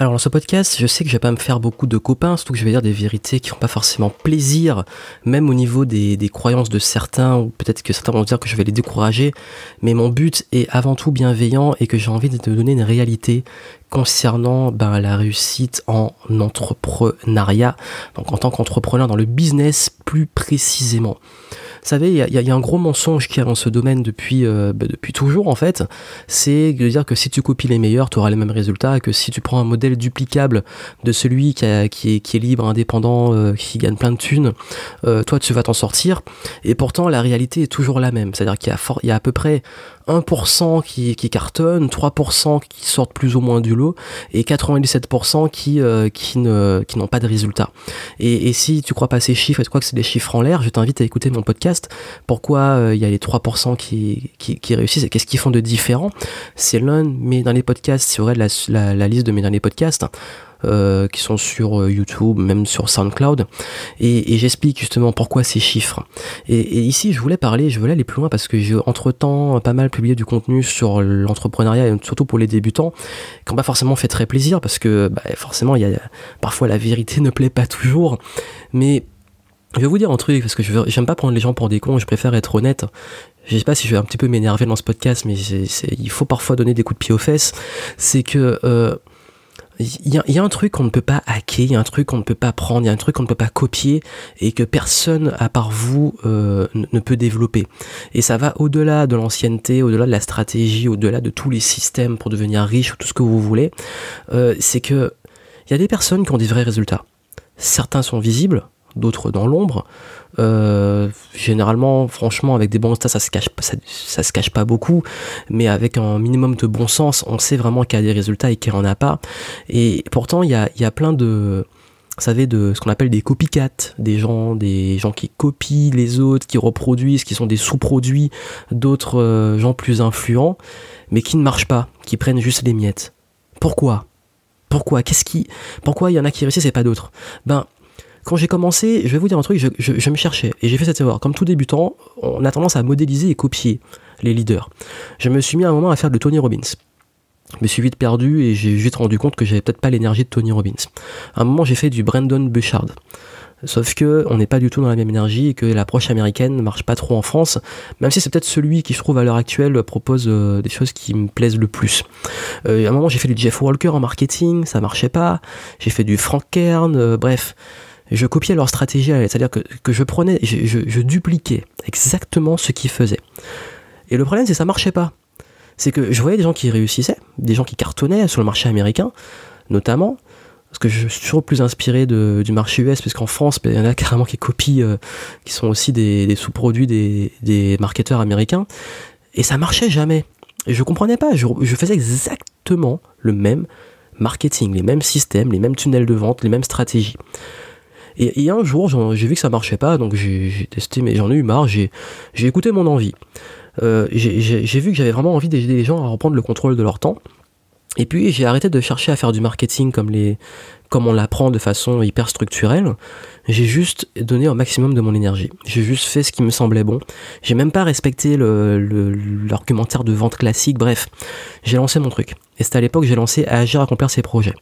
Alors dans ce podcast, je sais que je vais pas me faire beaucoup de copains, surtout que je vais dire des vérités qui font pas forcément plaisir, même au niveau des, croyances de certains, ou peut-être que certains vont dire que je vais les décourager, mais mon but est avant tout bienveillant et que j'ai envie de te donner une réalité concernant ben, la réussite en entrepreneuriat, donc en tant qu'entrepreneur dans le business plus précisément. Vous savez, il y, a un gros mensonge qui est dans ce domaine depuis, euh, bah, depuis toujours en fait, c'est de dire que si tu copies les meilleurs, tu auras les mêmes résultats, que si tu prends un modèle duplicable de celui qui, est, libre, indépendant, euh, qui gagne plein de thunes, euh, toi tu vas t'en sortir. Et pourtant la réalité est toujours la même, c'est-à-dire qu'il y a à peu près 1% qui, qui cartonnent, 3% qui sortent plus ou moins du lot et 97% qui, euh, qui, n'ont pas de résultats. Et, si tu crois pas ces chiffres et tu crois que c'est des chiffres en l'air, je t'invite à écouter mon podcast. Pourquoi euh, il y a les 3% qui, qui, réussissent et qu'est-ce qu'ils font de différent C'est l'un de mes derniers podcasts, si vous la, la, la liste de mes derniers podcasts. Euh, qui sont sur euh, YouTube, même sur SoundCloud, et, et j'explique justement pourquoi ces chiffres. Et, et, ici, je voulais parler, je voulais aller plus loin parce que j'ai entre-temps pas mal publié du contenu sur l'entrepreneuriat, surtout pour les débutants, qui n'ont pas forcément fait très plaisir parce que bah, forcément, il y a, parfois la vérité ne plaît pas toujours, mais je vais vous dire un truc, parce que je j'aime pas prendre les gens pour des cons, je préfère être honnête. Je sais pas si je vais un petit peu m'énerver dans ce podcast, mais il faut parfois donner des coups de pied aux fesses. C'est que euh, il y, a un truc qu'on ne peut pas hacker, il y a un truc qu'on ne peut pas prendre, il y a un truc qu'on ne peut pas copier et que personne à part vous euh, ne peut développer. Et ça va au-delà de l'ancienneté, au-delà de la stratégie, au-delà de tous les systèmes pour devenir riche ou tout ce que vous voulez. Euh, c'est que il y a des personnes qui ont des vrais résultats. Certains sont visibles, d'autres dans l'ombre. Euh, généralement, franchement, avec des bons stats, ça se cache, ça, se cache pas beaucoup, mais avec un minimum de bon sens, on sait vraiment qu'il y a des résultats et qu'il en a pas. Et pourtant, il y a, y a plein de, vous savez, de ce qu'on appelle des copycats, des gens, des gens qui copient les autres, qui reproduisent, qui sont des sous-produits d'autres euh, gens plus influents, mais qui ne marchent pas, qui prennent juste les miettes. Pourquoi? Pourquoi? Qu'est-ce qui Pourquoi il y en a qui réussissent et pas d'autres? Ben quand j'ai commencé, je vais vous dire un truc, je, me cherchais et j'ai fait cette erreur. Comme tout débutant, on a tendance à modéliser et copier les leaders. Je me suis mis à un moment à faire de Tony Robbins. Je me suis vite perdu et j'ai vite rendu compte que j'avais peut-être pas l'énergie de Tony Robbins. À un moment, j'ai fait du Brandon Bouchard. Sauf que on n'est pas du tout dans la même énergie et que l'approche américaine ne marche pas trop en France, même si c'est peut-être celui qui je trouve à l'heure actuelle propose euh, des choses qui me plaisent le plus. Euh, à un moment j'ai fait du Jeff Walker en marketing, ça marchait pas. J'ai fait du Frank Kern, euh, bref je copiais leur stratégie, c'est-à-dire que, je prenais, je, dupliquais exactement ce qu'ils faisaient. Et le problème, c'est que ça marchait pas. C'est que je voyais des gens qui réussissaient, des gens qui cartonnaient sur le marché américain, notamment, parce que je suis toujours plus inspiré du marché US, puisqu'en France, ben, il y en a carrément qui copient, euh, qui sont aussi des, sous-produits des, marketeurs américains, et ça marchait jamais. Et je comprenais pas, je faisais exactement le même marketing, les mêmes systèmes, les mêmes tunnels de vente, les mêmes stratégies. Et, un jour, j'ai vu que ça marchait pas, donc j'ai testé, mais j'en ai eu marre, j'ai écouté mon envie. Euh, j'ai vu que j'avais vraiment envie d'aider les gens à reprendre le contrôle de leur temps. Et puis j'ai arrêté de chercher à faire du marketing comme, les, comme on l'apprend de façon hyper structurelle. J'ai juste donné un maximum de mon énergie. J'ai juste fait ce qui me semblait bon. J'ai même pas respecté l'argumentaire de vente classique. Bref, j'ai lancé mon truc. Et c'est à l'époque que j'ai lancé à agir, à accomplir ses projets.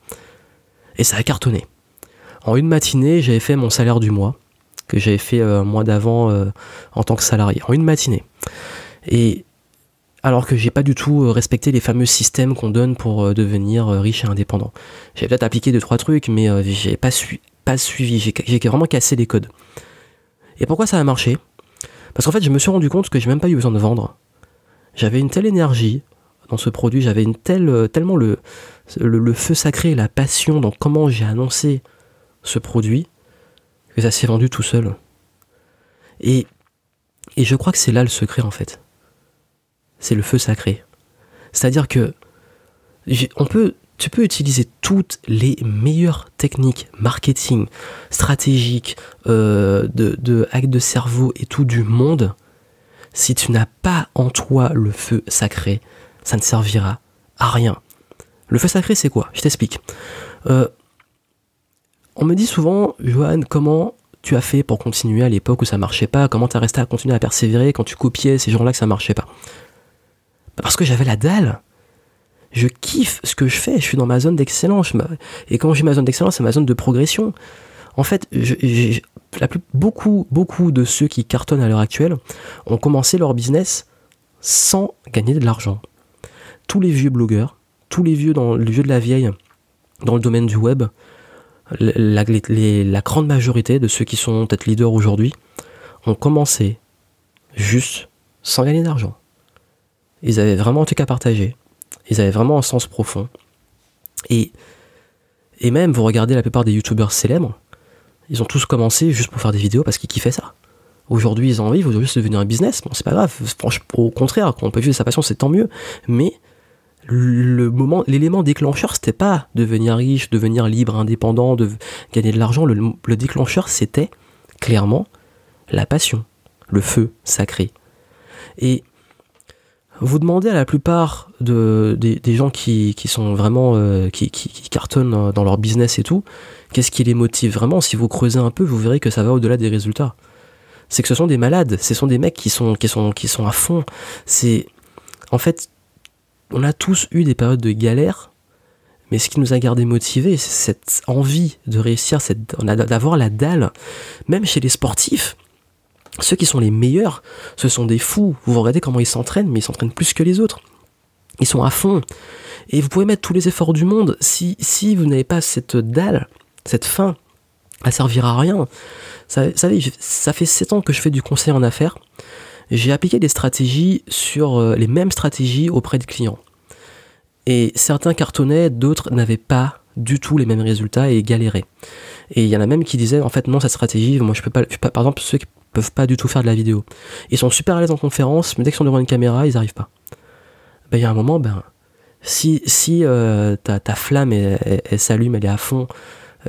Et ça a cartonné. En une matinée, j'avais fait mon salaire du mois, que j'avais fait euh, un mois d'avant euh, en tant que salarié. En une matinée. Et alors que j'ai pas du tout euh, respecté les fameux systèmes qu'on donne pour devenir riche et indépendant. J'ai peut-être appliqué deux trois trucs, mais j'ai pas, pas suivi. J'ai vraiment cassé les codes. Et pourquoi ça a marché? Parce qu'en fait, je me suis rendu compte que j'ai même pas eu besoin de vendre. J'avais une telle énergie dans ce produit, j'avais une telle, tellement le, le, le, feu sacré, la passion dans comment j'ai annoncé ce produit que ça s'est vendu tout seul. Et, et je crois que c'est là le secret en fait. C'est le feu sacré. C'est-à-dire que on peut, tu peux utiliser toutes les meilleures techniques marketing, stratégiques, euh, de, de de cerveau et tout du monde. Si tu n'as pas en toi le feu sacré, ça ne servira à rien. Le feu sacré, c'est quoi? Je t'explique. Euh, on me dit souvent, Johan, comment tu as fait pour continuer à l'époque où ça marchait pas? Comment tu as resté à continuer à persévérer quand tu copiais ces gens-là que ça marchait pas? Bah, Parce que j'avais la dalle. Je kiffe ce que je fais, je suis dans ma zone d'excellence. Et quand j'ai ma zone d'excellence, c'est ma zone de progression. En fait, beaucoup, beaucoup de ceux qui cartonnent à l'heure actuelle ont commencé leur business sans gagner de l'argent. Tous les vieux blogueurs, tous les vieux dans le vieux de la vieille, dans le domaine du web, la, grande majorité de ceux qui sont peut-être leaders aujourd'hui ont commencé juste sans gagner d'argent. Ils avaient vraiment un truc à partager. Ils avaient vraiment un sens profond. Et, et même, vous regardez la plupart des youtubeurs célèbres, ils ont tous commencé juste pour faire des vidéos parce qu'ils kiffaient ça. Aujourd'hui, ils en vivent, aujourd'hui, c'est devenu un business. Bon, c'est pas grave. Au contraire, quand on peut vivre sa passion, c'est tant mieux. Mais le moment, l'élément déclencheur, c'était pas devenir riche, devenir libre, indépendant, de gagner de l'argent. Le, le déclencheur, c'était clairement la passion, le feu sacré. Et vous demandez à la plupart de, des, gens qui, sont vraiment euh, qui, cartonnent dans leur business et tout, qu'est-ce qui les motive vraiment? Si vous creusez un peu, vous verrez que ça va au-delà des résultats. C'est que ce sont des malades, ce sont des mecs qui sont qui sont qui sont à fond. C'est en fait, on a tous eu des périodes de galère, mais ce qui nous a gardé motivés, c'est cette envie de réussir, d'avoir la dalle, même chez les sportifs ceux qui sont les meilleurs, ce sont des fous. Vous regardez comment ils s'entraînent, mais ils s'entraînent plus que les autres. Ils sont à fond. Et vous pouvez mettre tous les efforts du monde. Si, si vous n'avez pas cette dalle, cette faim, à servir à rien. Ça, savez, ça fait 7 ans que je fais du conseil en affaires. J'ai appliqué des stratégies sur euh, les mêmes stratégies auprès de clients. Et certains cartonnaient, d'autres n'avaient pas du tout les mêmes résultats et galéraient. Et il y en a même qui disaient, en fait, non, cette stratégie, moi je peux pas, peux pas par exemple, ceux qui peuvent pas du tout faire de la vidéo. Ils sont super à l'aise en conférence, mais dès qu'ils sont devant une caméra, ils n'arrivent pas. Ben, il y a un moment, ben, si, si euh, ta, ta, flamme, elle, s'allume, elle est à fond,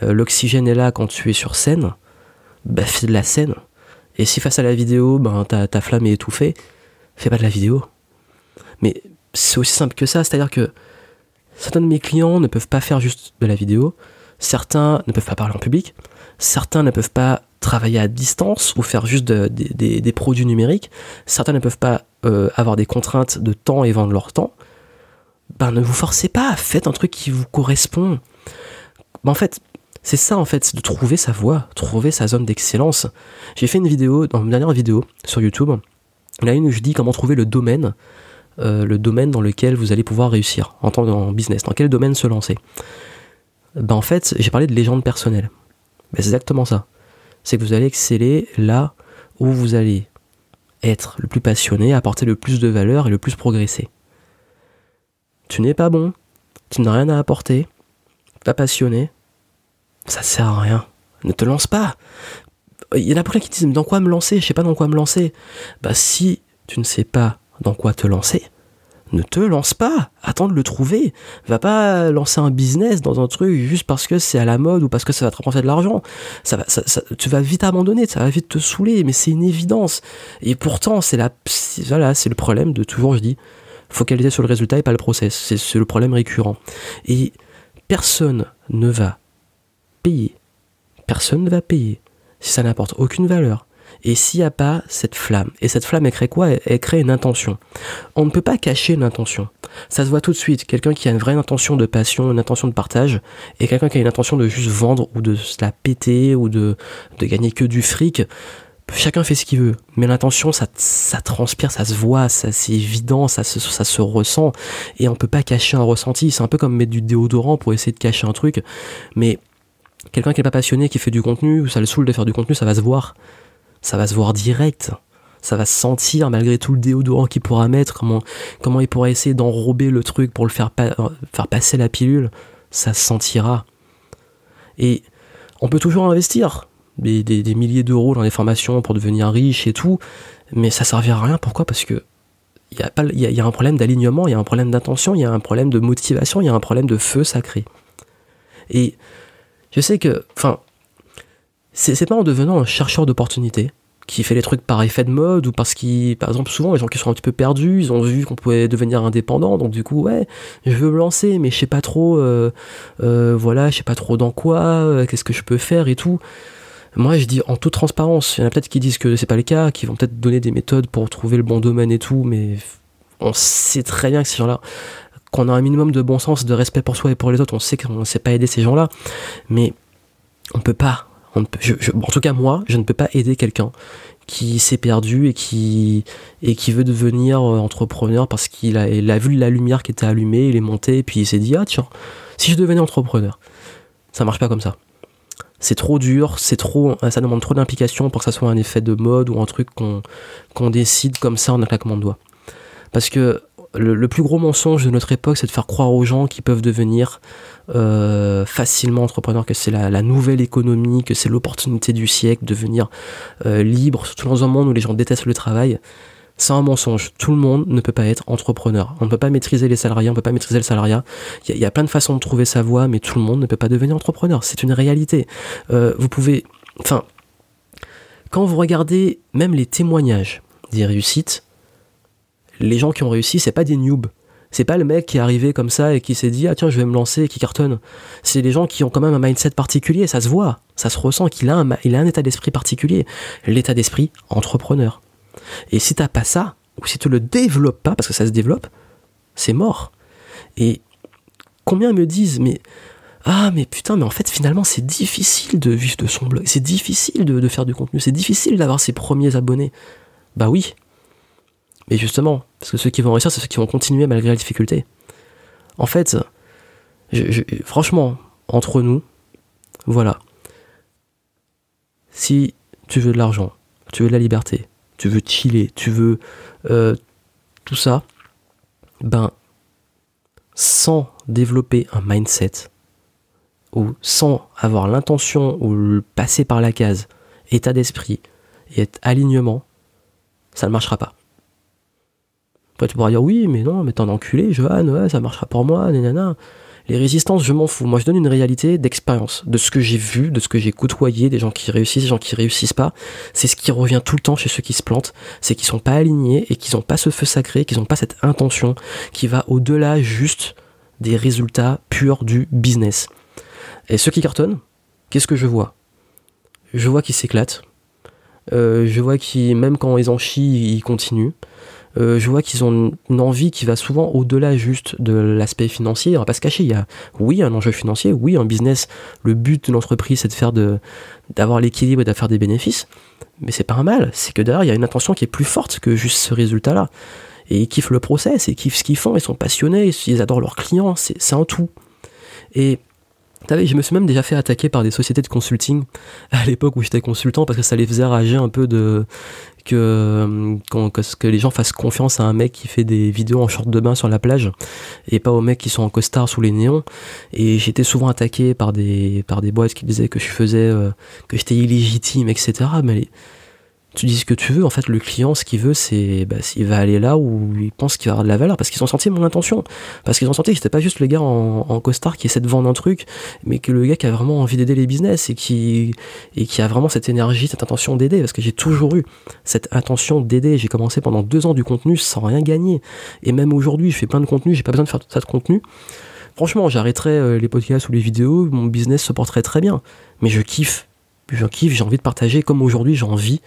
euh, l'oxygène est là quand tu es sur scène, ben, fais de la scène. Et si face à la vidéo, ben, ta, ta flamme est étouffée, fais pas de la vidéo. Mais c'est aussi simple que ça, c'est-à-dire que certains de mes clients ne peuvent pas faire juste de la vidéo, certains ne peuvent pas parler en public, certains ne peuvent pas travailler à distance ou faire juste des produits numériques, certains ne peuvent pas euh, avoir des contraintes de temps et vendre leur temps, ben ne vous forcez pas, faites un truc qui vous correspond. Ben, en fait, c'est ça en fait, c'est de trouver sa voie, trouver sa zone d'excellence. J'ai fait une vidéo, dans une dernière vidéo sur YouTube, là une où je dis comment trouver le domaine, euh, le domaine dans lequel vous allez pouvoir réussir en tant que business, dans quel domaine se lancer. Ben en fait, j'ai parlé de légende personnelle. Ben, c'est exactement ça c'est que vous allez exceller là où vous allez être le plus passionné, apporter le plus de valeur et le plus progresser. Tu n'es pas bon, tu n'as rien à apporter, pas passionné, ça sert à rien. Ne te lance pas. Il y en a plein qui disent dans quoi me lancer, je sais pas dans quoi me lancer. Bah si tu ne sais pas dans quoi te lancer, ne te lance pas, attends de le trouver. Va pas lancer un business dans un truc juste parce que c'est à la mode ou parce que ça va te rapporter de l'argent. Ça va, tu vas vite abandonner, ça va vite te saouler, mais c'est une évidence. Et pourtant, c'est la, voilà, c'est le problème de toujours, je dis, focaliser sur le résultat et pas le process. C'est le problème récurrent. Et personne ne va Personne ne va payer si ça n'apporte aucune valeur et s'il n'y a pas cette flamme, et cette flamme, elle crée quoi? Elle, crée une intention. On ne peut pas cacher une intention. Ça se voit tout de suite. Quelqu'un qui a une vraie intention de passion, une intention de partage, et quelqu'un qui a une intention de juste vendre ou de se la péter ou de, gagner que du fric. Chacun fait ce qu'il veut, mais l'intention, ça, transpire, ça se voit, ça c'est évident, ça se, ressent, et on peut pas cacher un ressenti. C'est un peu comme mettre du déodorant pour essayer de cacher un truc, mais quelqu'un qui n'est pas passionné, qui fait du contenu, ça le saoule de faire du contenu, ça va se voir ça va se voir direct. Ça va se sentir malgré tout le déodorant qu'il pourra mettre, comment, il pourra essayer d'enrober le truc pour le faire, faire passer la pilule. Ça se sentira. Et on peut toujours investir des, des, milliers d'euros dans les formations pour devenir riche et tout, mais ça servira à rien. Pourquoi? Parce que il y, a un problème d'alignement, il y a un problème d'intention, il y a un problème de motivation, il y a un problème de feu sacré. Et je sais que, enfin, c'est pas en devenant un chercheur d'opportunités qui fait les trucs par effet de mode ou parce qu'il, par exemple, souvent les gens qui sont un petit peu perdus, ils ont vu qu'on pouvait devenir indépendant, donc du coup, ouais, je veux me lancer, mais je sais pas trop, euh, euh, voilà, je sais pas trop dans quoi, euh, qu'est-ce que je peux faire et tout. Moi, je dis en toute transparence, il y en a peut-être qui disent que c'est pas le cas, qui vont peut-être donner des méthodes pour trouver le bon domaine et tout, mais on sait très bien que ces gens-là, qu'on a un minimum de bon sens, de respect pour soi et pour les autres, on sait qu'on ne sait pas aider ces gens-là, mais on ne peut pas. En tout cas, moi, je ne peux pas aider quelqu'un qui s'est perdu et qui, et qui veut devenir euh, entrepreneur parce qu'il a, vu la lumière qui était allumée, il est monté et puis il s'est dit Ah, tiens, si je devenais entrepreneur, ça marche pas comme ça. C'est trop dur, c'est trop, ça demande trop d'implication pour que ça soit un effet de mode ou un truc qu'on décide comme ça en un claquement de doigts. Parce que le, plus gros mensonge de notre époque, c'est de faire croire aux gens qu'ils peuvent devenir euh, facilement entrepreneurs, que c'est la, nouvelle économie, que c'est l'opportunité du siècle, devenir euh, libre, surtout dans un monde où les gens détestent le travail. C'est un mensonge. Tout le monde ne peut pas être entrepreneur. On ne peut pas maîtriser les salariés, on ne peut pas maîtriser le salariat. Il y, a plein de façons de trouver sa voie, mais tout le monde ne peut pas devenir entrepreneur. C'est une réalité. Euh, vous pouvez. Enfin, quand vous regardez même les témoignages des réussites, les gens qui ont réussi, c'est pas des noobs. C'est pas le mec qui est arrivé comme ça et qui s'est dit ah tiens je vais me lancer et qui cartonne. C'est des gens qui ont quand même un mindset particulier, ça se voit, ça se ressent qu'il a un, il a un état d'esprit particulier, l'état d'esprit entrepreneur. Et si t'as pas ça, ou si tu le développes pas, parce que ça se développe, c'est mort. Et combien me disent mais ah mais putain mais en fait finalement c'est difficile de vivre de son blog, c'est difficile de faire du contenu, c'est difficile d'avoir ses premiers abonnés. Bah oui, mais justement, parce que ceux qui vont réussir, c'est ceux qui vont continuer malgré la difficulté. En fait, franchement, entre nous, voilà. Si tu veux de l'argent, tu veux de la liberté, tu veux chiller, tu veux euh, tout ça, ben, sans développer un mindset, ou sans avoir l'intention ou passer par la case état d'esprit et alignement, ça ne marchera pas. Tu pourras dire oui, mais non, mais t'es un enculé, Johan, ouais, ça marchera pour moi, nanana. Les résistances, je m'en fous. Moi, je donne une réalité d'expérience, de ce que j'ai vu, de ce que j'ai côtoyé, des gens qui réussissent, des gens qui réussissent pas. C'est ce qui revient tout le temps chez ceux qui se plantent, c'est qu'ils sont pas alignés et qu'ils n'ont pas ce feu sacré, qu'ils n'ont pas cette intention qui va au-delà juste des résultats purs du business. Et ceux qui cartonnent, qu'est-ce que je vois? Je vois qu'ils s'éclatent. Euh, je vois qu'ils, même quand ils en chient, ils continuent. Euh, je vois qu'ils ont une envie qui va souvent au-delà juste de l'aspect financier. On va pas se cacher. Il y a, oui, un enjeu financier. Oui, un business. Le but de l'entreprise, c'est de faire d'avoir l'équilibre et de faire des bénéfices. Mais c'est pas un mal. C'est que derrière, il y a une intention qui est plus forte que juste ce résultat-là. Et ils kiffent le process, ils kiffent ce qu'ils font, ils sont passionnés, ils adorent leurs clients. C'est un tout. Et je me suis même déjà fait attaquer par des sociétés de consulting à l'époque où j'étais consultant parce que ça les faisait rager un peu de que, que, les gens fassent confiance à un mec qui fait des vidéos en short de bain sur la plage et pas aux mecs qui sont en costard sous les néons. Et j'étais souvent attaqué par des, par des boîtes qui disaient que je faisais, euh, que j'étais illégitime, etc. Mais tu dis ce que tu veux, en fait, le client, ce qu'il veut, c'est bah, s'il va aller là où il pense qu'il va avoir de la valeur, parce qu'ils ont senti mon intention, parce qu'ils ont senti que c'était pas juste le gars en, costard qui essaie de vendre un truc, mais que le gars qui a vraiment envie d'aider les business et qui, et qui a vraiment cette énergie, cette intention d'aider, parce que j'ai toujours eu cette intention d'aider. J'ai commencé pendant deux ans du contenu sans rien gagner, et même aujourd'hui, je fais plein de contenu, j'ai pas besoin de faire tout ça de contenu. Franchement, j'arrêterais euh, les podcasts ou les vidéos, mon business se porterait très bien, mais je kiffe, je kiffe, j'ai envie de partager, comme aujourd'hui, j'ai envie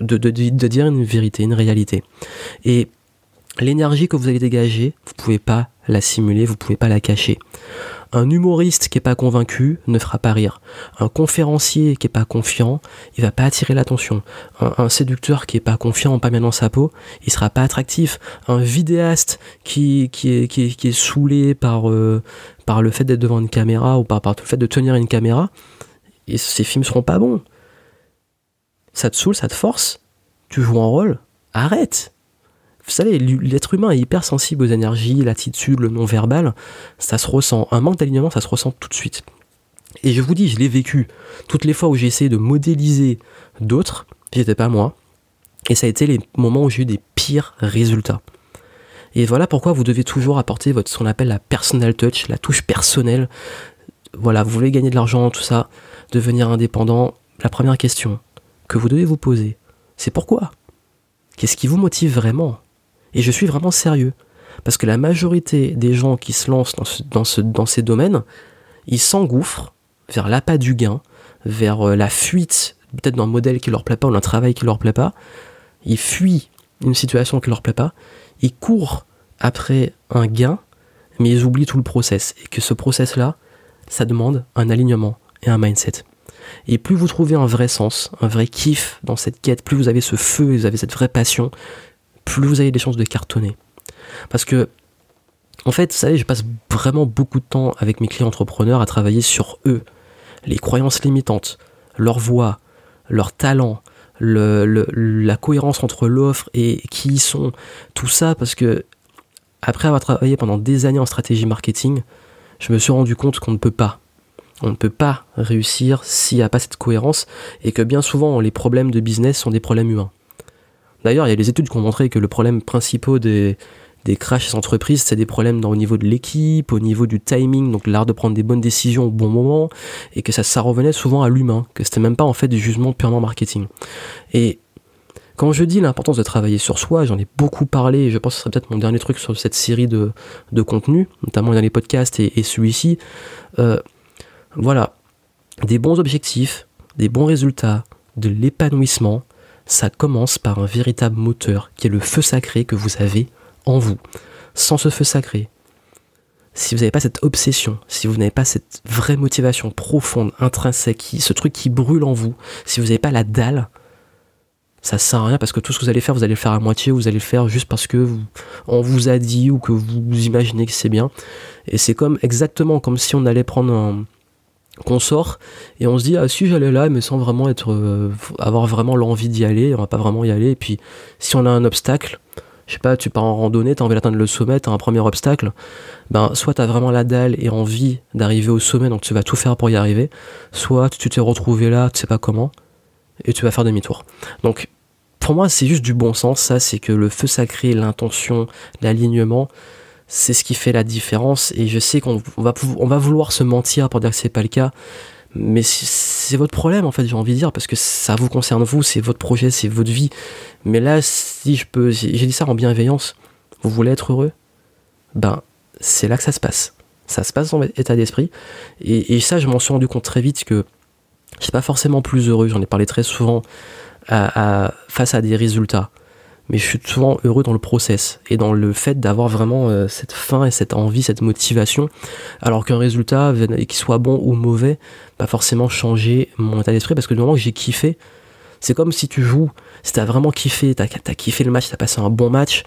de, de, dire une vérité, une réalité. Et l'énergie que vous allez dégager, vous pouvez pas la simuler, vous pouvez pas la cacher. Un humoriste qui est pas convaincu ne fera pas rire. Un conférencier qui est pas confiant, il va pas attirer l'attention. Un, séducteur qui est pas confiant, pas bien dans sa peau, il sera pas attractif. Un vidéaste qui, qui, est, qui, est, saoulé par, euh, par le fait d'être devant une caméra ou par, par le fait de tenir une caméra, et ses films seront pas bons ça te saoule, ça te force, tu joues un rôle, arrête. Vous savez, l'être humain est hyper sensible aux énergies, l'attitude, le non-verbal, ça se ressent. Un manque d'alignement, ça se ressent tout de suite. Et je vous dis, je l'ai vécu. Toutes les fois où j'ai essayé de modéliser d'autres, j'étais pas moi. Et ça a été les moments où j'ai eu des pires résultats. Et voilà pourquoi vous devez toujours apporter votre, ce qu'on appelle la personal touch, la touche personnelle. Voilà, vous voulez gagner de l'argent, tout ça, devenir indépendant. La première question, que vous devez vous poser, c'est pourquoi? Qu'est-ce qui vous motive vraiment? Et je suis vraiment sérieux. Parce que la majorité des gens qui se lancent dans, ce, dans, ces domaines, ils s'engouffrent vers l'appât du gain, vers euh, la fuite, peut-être d'un modèle qui leur plaît pas ou d'un travail qui leur plaît pas. Ils fuient une situation qui leur plaît pas. Ils courent après un gain, mais ils oublient tout le process. Et que ce process-là, ça demande un alignement et un mindset. Et plus vous trouvez un vrai sens, un vrai kiff dans cette quête, plus vous avez ce feu, vous avez cette vraie passion, plus vous avez des chances de cartonner. Parce que, en fait, vous savez, je passe vraiment beaucoup de temps avec mes clients entrepreneurs à travailler sur eux, les croyances limitantes, leur voix, leur talent, la cohérence entre l'offre et qui ils sont, tout ça, parce que après avoir travaillé pendant des années en stratégie marketing, je me suis rendu compte qu'on ne peut pas. On ne peut pas réussir s'il n'y a pas cette cohérence et que bien souvent les problèmes de business sont des problèmes humains. D'ailleurs, il y a des études qui ont montré que le problème principal des, des crashs entreprises, c'est des problèmes au niveau de l'équipe, au niveau du timing, donc l'art de prendre des bonnes décisions au bon moment, et que ça, revenait souvent à l'humain, que c'était même pas en fait du jugement purement marketing. Et quand je dis l'importance de travailler sur soi, j'en ai beaucoup parlé, et je pense que ce serait peut-être mon dernier truc sur cette série de, de contenus, notamment dans les podcasts et, celui-ci. Euh, voilà, des bons objectifs, des bons résultats, de l'épanouissement, ça commence par un véritable moteur qui est le feu sacré que vous avez en vous. Sans ce feu sacré, si vous n'avez pas cette obsession, si vous n'avez pas cette vraie motivation profonde, intrinsèque, ce truc qui brûle en vous, si vous n'avez pas la dalle, ça sert à rien parce que tout ce que vous allez faire, vous allez le faire à moitié, vous allez le faire juste parce que on vous a dit ou que vous imaginez que c'est bien. Et c'est comme exactement comme si on allait prendre un qu'on sort et on se dit ah si j'allais là mais sans vraiment être euh, avoir vraiment l'envie d'y aller on va pas vraiment y aller. Et puis si on a un obstacle je sais pas tu pars en randonnée t'as envie d'atteindre le sommet t'as un premier obstacle ben soit t'as vraiment la dalle et envie d'arriver au sommet donc tu vas tout faire pour y arriver soit tu t'es retrouvé là tu sais pas comment et tu vas faire demi-tour. Donc pour moi, c'est juste du bon sens, ça, c'est que le feu sacré, l'intention, l'alignement, c'est ce qui fait la différence. Et je sais qu'on va, on va vouloir se mentir pour dire que c'est pas le cas. Mais c'est votre problème, en fait, j'ai envie de dire, parce que ça vous concerne vous, c'est votre projet, c'est votre vie. Mais là, si je peux, j'ai dit ça en bienveillance, vous voulez être heureux? Ben, c'est là que ça se passe. Ça se passe dans votre état d'esprit. Et, ça, je m'en suis rendu compte très vite que je suis pas forcément plus heureux, j'en ai parlé très souvent face à des résultats. Mais je suis souvent heureux dans le process et dans le fait d'avoir vraiment euh, cette faim et cette envie, cette motivation. Alors qu'un résultat, qu'il soit bon ou mauvais, pas forcément changer mon état d'esprit parce que du moment que j'ai kiffé, c'est comme si tu joues, si t'as vraiment kiffé, t'as as kiffé le match, t'as passé un bon match,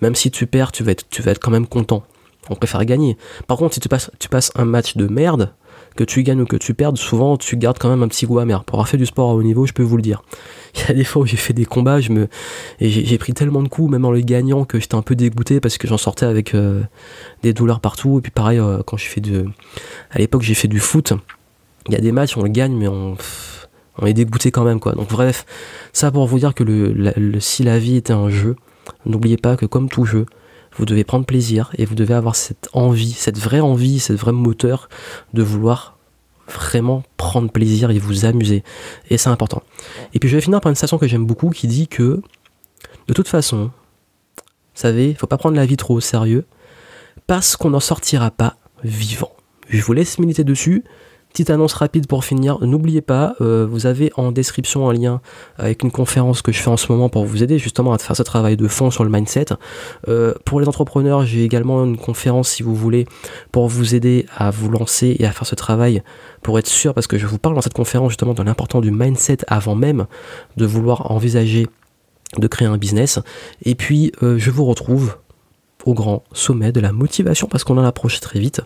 même si tu perds, tu vas être, tu vas être quand même content. On préfère gagner. Par contre, si tu passes, tu passes un match de merde, que tu gagnes ou que tu perdes, souvent tu gardes quand même un petit goût amer. Pour avoir fait du sport à haut niveau, je peux vous le dire. Il y a des fois où j'ai fait des combats, et j'ai pris tellement de coups, même en le gagnant, que j'étais un peu dégoûté parce que j'en sortais avec euh, des douleurs partout. Et puis pareil, euh, quand fais de, à l'époque j'ai fait du foot. Il y a des matchs, on le gagne, mais on, est dégoûté quand même quoi. Donc bref, ça pour vous dire que si la vie était un jeu, n'oubliez pas que comme tout jeu, vous devez prendre plaisir et vous devez avoir cette envie, cette vraie envie, cette vraie moteur de vouloir vraiment prendre plaisir et vous amuser. Et c'est important. Et puis je vais finir par une citation que j'aime beaucoup qui dit que de toute façon, vous savez, faut pas prendre la vie trop au sérieux parce qu'on n'en sortira pas vivant. Je vous laisse militer dessus. Petite annonce rapide pour finir, n'oubliez pas, euh, vous avez en description un lien avec une conférence que je fais en ce moment pour vous aider justement à faire ce travail de fond sur le mindset. Euh, pour les entrepreneurs, j'ai également une conférence si vous voulez pour vous aider à vous lancer et à faire ce travail pour être sûr, parce que je vous parle dans cette conférence justement de l'important du mindset avant même de vouloir envisager de créer un business. Et puis euh, je vous retrouve au grand sommet de la motivation parce qu'on en approche très vite.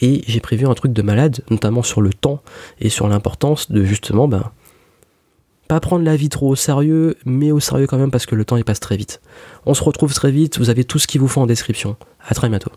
Et j'ai prévu un truc de malade notamment sur le temps et sur l'importance de justement ben pas prendre la vie trop au sérieux mais au sérieux quand même parce que le temps il passe très vite. On se retrouve très vite vous avez tout ce qu'il vous faut en description. À très bientôt